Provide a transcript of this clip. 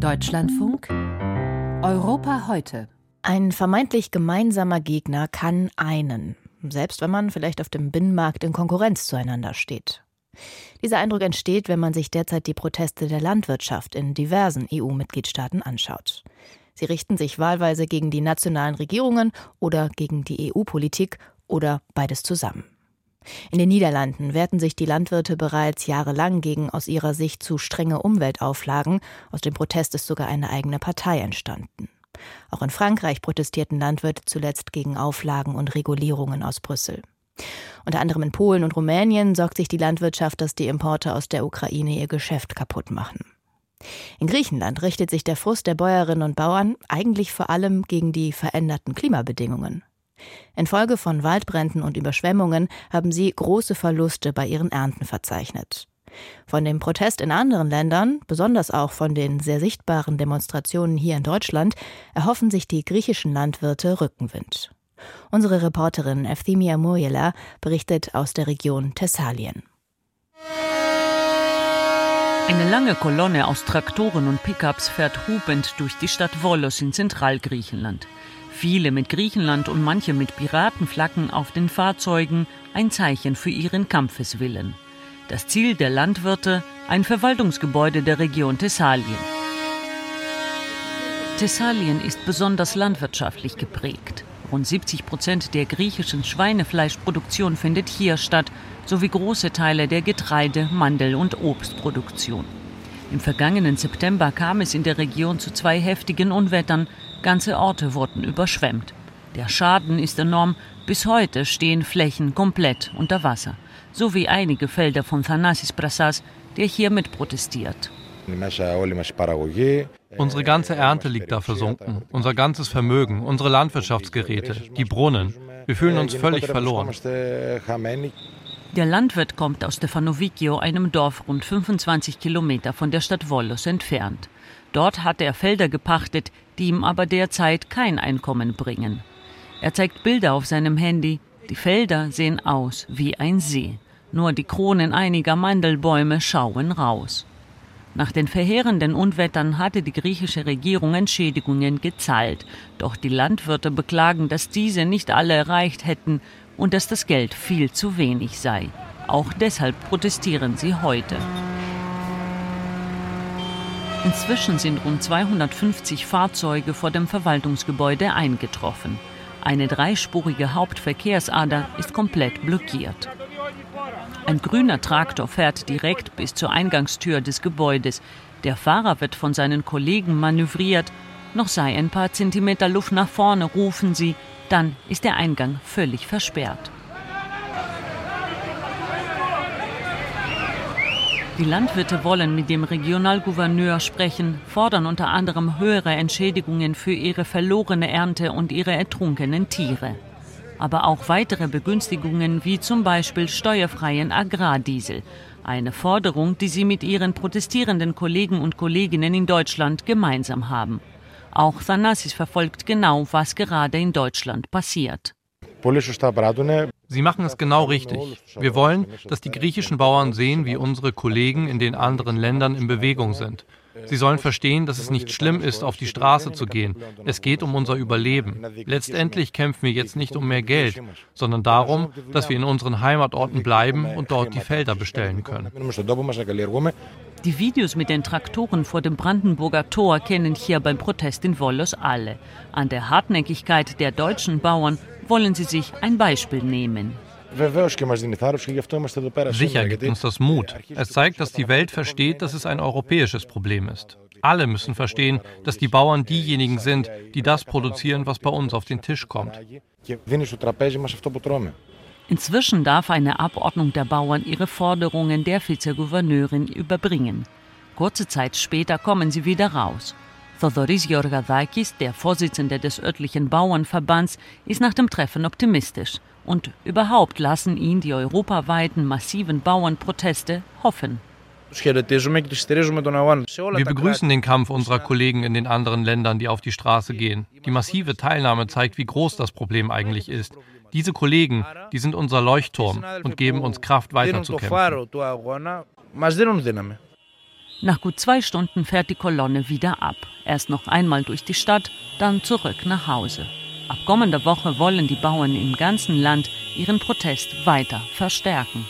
Deutschlandfunk Europa heute. Ein vermeintlich gemeinsamer Gegner kann einen, selbst wenn man vielleicht auf dem Binnenmarkt in Konkurrenz zueinander steht. Dieser Eindruck entsteht, wenn man sich derzeit die Proteste der Landwirtschaft in diversen EU-Mitgliedstaaten anschaut. Sie richten sich wahlweise gegen die nationalen Regierungen oder gegen die EU-Politik oder beides zusammen. In den Niederlanden wehrten sich die Landwirte bereits jahrelang gegen aus ihrer Sicht zu strenge Umweltauflagen. Aus dem Protest ist sogar eine eigene Partei entstanden. Auch in Frankreich protestierten Landwirte zuletzt gegen Auflagen und Regulierungen aus Brüssel. Unter anderem in Polen und Rumänien sorgt sich die Landwirtschaft, dass die Importe aus der Ukraine ihr Geschäft kaputt machen. In Griechenland richtet sich der Frust der Bäuerinnen und Bauern eigentlich vor allem gegen die veränderten Klimabedingungen. Infolge von Waldbränden und Überschwemmungen haben sie große Verluste bei ihren Ernten verzeichnet. Von dem Protest in anderen Ländern, besonders auch von den sehr sichtbaren Demonstrationen hier in Deutschland, erhoffen sich die griechischen Landwirte Rückenwind. Unsere Reporterin Efthymia Muriela berichtet aus der Region Thessalien. Eine lange Kolonne aus Traktoren und Pickups fährt hupend durch die Stadt Volos in Zentralgriechenland. Viele mit Griechenland und manche mit Piratenflaggen auf den Fahrzeugen, ein Zeichen für ihren Kampfeswillen. Das Ziel der Landwirte, ein Verwaltungsgebäude der Region Thessalien. Thessalien ist besonders landwirtschaftlich geprägt. Rund 70 Prozent der griechischen Schweinefleischproduktion findet hier statt, sowie große Teile der Getreide-, Mandel- und Obstproduktion. Im vergangenen September kam es in der Region zu zwei heftigen Unwettern. Ganze Orte wurden überschwemmt. Der Schaden ist enorm. Bis heute stehen Flächen komplett unter Wasser. So wie einige Felder von Thanasis Prassas, der hier mit protestiert. Unsere ganze Ernte liegt da versunken, unser ganzes Vermögen, unsere Landwirtschaftsgeräte, die Brunnen. Wir fühlen uns völlig verloren. Der Landwirt kommt aus Stefanovikio, einem Dorf rund 25 Kilometer von der Stadt Volos entfernt. Dort hat er Felder gepachtet, die ihm aber derzeit kein Einkommen bringen. Er zeigt Bilder auf seinem Handy. Die Felder sehen aus wie ein See. Nur die Kronen einiger Mandelbäume schauen raus. Nach den verheerenden Unwettern hatte die griechische Regierung Entschädigungen gezahlt. Doch die Landwirte beklagen, dass diese nicht alle erreicht hätten und dass das Geld viel zu wenig sei. Auch deshalb protestieren sie heute. Inzwischen sind rund 250 Fahrzeuge vor dem Verwaltungsgebäude eingetroffen. Eine dreispurige Hauptverkehrsader ist komplett blockiert. Ein grüner Traktor fährt direkt bis zur Eingangstür des Gebäudes. Der Fahrer wird von seinen Kollegen manövriert. Noch sei ein paar Zentimeter Luft nach vorne, rufen sie. Dann ist der Eingang völlig versperrt. Die Landwirte wollen mit dem Regionalgouverneur sprechen, fordern unter anderem höhere Entschädigungen für ihre verlorene Ernte und ihre ertrunkenen Tiere aber auch weitere Begünstigungen wie zum Beispiel steuerfreien Agrardiesel. Eine Forderung, die sie mit ihren protestierenden Kollegen und Kolleginnen in Deutschland gemeinsam haben. Auch Thanasis verfolgt genau, was gerade in Deutschland passiert. Sie machen es genau richtig. Wir wollen, dass die griechischen Bauern sehen, wie unsere Kollegen in den anderen Ländern in Bewegung sind. Sie sollen verstehen, dass es nicht schlimm ist, auf die Straße zu gehen. Es geht um unser Überleben. Letztendlich kämpfen wir jetzt nicht um mehr Geld, sondern darum, dass wir in unseren Heimatorten bleiben und dort die Felder bestellen können. Die Videos mit den Traktoren vor dem Brandenburger Tor kennen hier beim Protest in Wollos alle. An der Hartnäckigkeit der deutschen Bauern wollen sie sich ein Beispiel nehmen. Sicher gibt uns das Mut. Es zeigt, dass die Welt versteht, dass es ein europäisches Problem ist. Alle müssen verstehen, dass die Bauern diejenigen sind, die das produzieren, was bei uns auf den Tisch kommt. Inzwischen darf eine Abordnung der Bauern ihre Forderungen der Vizegouverneurin überbringen. Kurze Zeit später kommen sie wieder raus. Thodoris Georgadakis, der Vorsitzende des örtlichen Bauernverbands, ist nach dem Treffen optimistisch. Und überhaupt lassen ihn die europaweiten massiven Bauernproteste hoffen. Wir begrüßen den Kampf unserer Kollegen in den anderen Ländern, die auf die Straße gehen. Die massive Teilnahme zeigt, wie groß das Problem eigentlich ist. Diese Kollegen, die sind unser Leuchtturm und geben uns Kraft weiterzukämpfen. Nach gut zwei Stunden fährt die Kolonne wieder ab. Erst noch einmal durch die Stadt, dann zurück nach Hause. Kommender Woche wollen die Bauern im ganzen Land ihren Protest weiter verstärken.